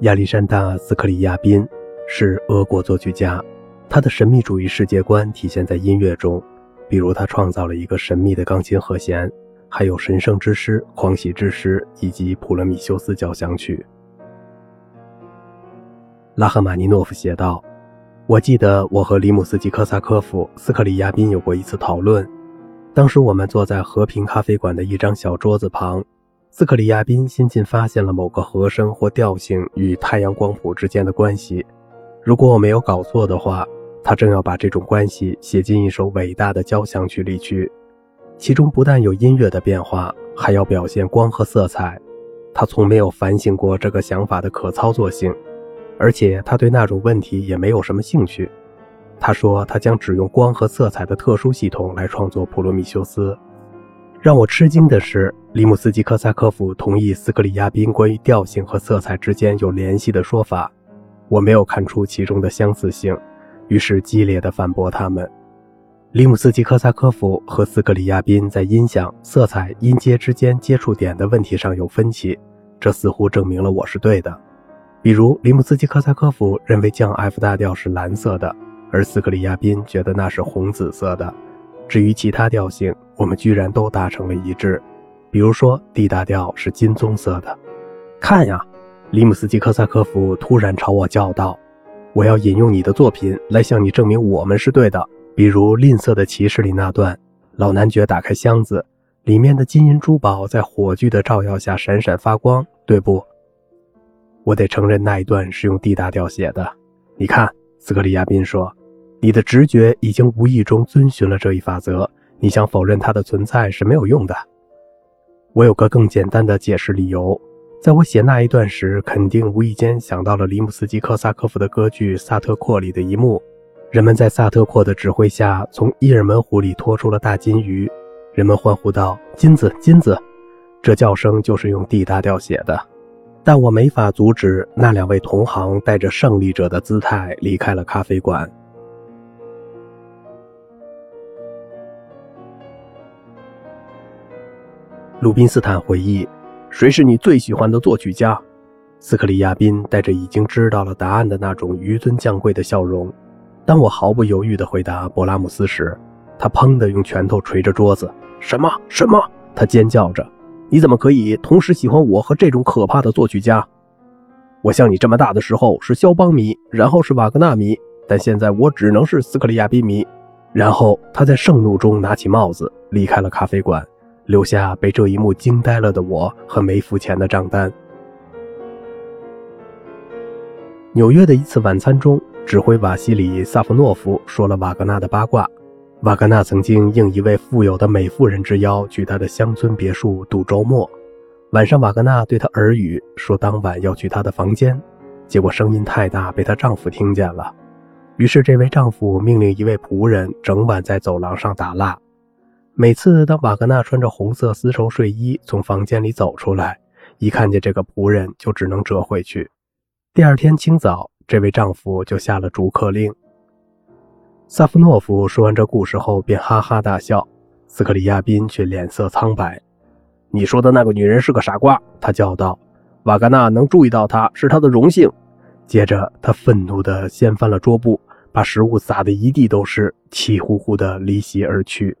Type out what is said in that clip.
亚历山大·斯克里亚宾是俄国作曲家，他的神秘主义世界观体现在音乐中，比如他创造了一个神秘的钢琴和弦，还有《神圣之诗》《狂喜之诗》以及《普罗米修斯交响曲》。拉赫玛尼诺夫写道：“我记得我和里姆斯基科萨科夫、斯克里亚宾有过一次讨论，当时我们坐在和平咖啡馆的一张小桌子旁。”斯克里亚宾新近发现了某个和声或调性与太阳光谱之间的关系。如果我没有搞错的话，他正要把这种关系写进一首伟大的交响曲里去，其中不但有音乐的变化，还要表现光和色彩。他从没有反省过这个想法的可操作性，而且他对那种问题也没有什么兴趣。他说他将只用光和色彩的特殊系统来创作《普罗米修斯》。让我吃惊的是，里姆斯基科萨科夫同意斯克里亚宾关于调性和色彩之间有联系的说法。我没有看出其中的相似性，于是激烈地反驳他们。里姆斯基科萨科夫和斯克里亚宾在音响、色彩、音阶之间接触点的问题上有分歧，这似乎证明了我是对的。比如，里姆斯基科萨科夫认为降 F 大调是蓝色的，而斯克里亚宾觉得那是红紫色的。至于其他调性，我们居然都达成了一致。比如说，D 大调是金棕色的。看呀，里姆斯基科萨科夫突然朝我叫道：“我要引用你的作品来向你证明我们是对的。比如《吝啬的骑士》里那段，老男爵打开箱子，里面的金银珠宝在火炬的照耀下闪闪发光，对不？我得承认那一段是用 D 大调写的。你看，斯克里亚宾说。”你的直觉已经无意中遵循了这一法则，你想否认它的存在是没有用的。我有个更简单的解释理由，在我写那一段时，肯定无意间想到了里姆斯基科萨科夫的歌剧《萨特阔》里的一幕：人们在萨特阔的指挥下从伊尔门湖里拖出了大金鱼，人们欢呼道：“金子，金子！”这叫声就是用 D 大调写的。但我没法阻止那两位同行带着胜利者的姿态离开了咖啡馆。鲁宾斯坦回忆：“谁是你最喜欢的作曲家？”斯克里亚宾带着已经知道了答案的那种纡尊降贵的笑容。当我毫不犹豫地回答勃拉姆斯时，他砰地用拳头捶着桌子：“什么？什么？”他尖叫着：“你怎么可以同时喜欢我和这种可怕的作曲家？我像你这么大的时候是肖邦迷，然后是瓦格纳迷，但现在我只能是斯克里亚宾迷。”然后他在盛怒中拿起帽子离开了咖啡馆。留下被这一幕惊呆了的我和没付钱的账单。纽约的一次晚餐中，指挥瓦西里·萨夫诺夫说了瓦格纳的八卦。瓦格纳曾经应一位富有的美妇人之邀，去他的乡村别墅度周末。晚上，瓦格纳对他耳语说，当晚要去他的房间，结果声音太大，被她丈夫听见了。于是，这位丈夫命令一位仆人整晚在走廊上打蜡。每次当瓦格纳穿着红色丝绸睡衣从房间里走出来，一看见这个仆人，就只能折回去。第二天清早，这位丈夫就下了逐客令。萨夫诺夫说完这故事后，便哈哈大笑。斯克里亚宾却脸色苍白。“你说的那个女人是个傻瓜！”他叫道。“瓦格纳能注意到她是他的荣幸。”接着，他愤怒地掀翻了桌布，把食物撒得一地都是，气呼呼地离席而去。